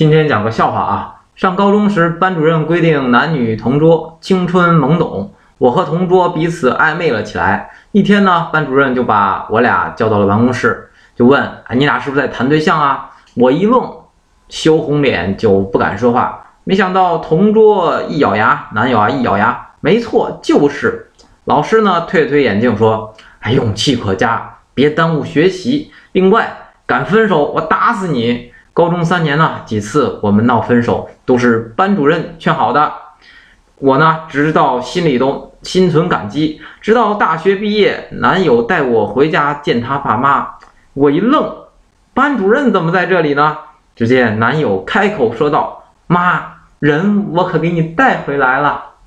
今天讲个笑话啊！上高中时，班主任规定男女同桌，青春懵懂，我和同桌彼此暧昧了起来。一天呢，班主任就把我俩叫到了办公室，就问：“哎，你俩是不是在谈对象啊？”我一愣，羞红脸就不敢说话。没想到同桌一咬牙，男友啊一咬牙，没错，就是。老师呢，推了推眼镜说：“哎，勇气可嘉，别耽误学习。另外，敢分手，我打死你！”高中三年呢，几次我们闹分手都是班主任劝好的，我呢直到心里都心存感激。直到大学毕业，男友带我回家见他爸妈，我一愣，班主任怎么在这里呢？只见男友开口说道：“妈，人我可给你带回来了。”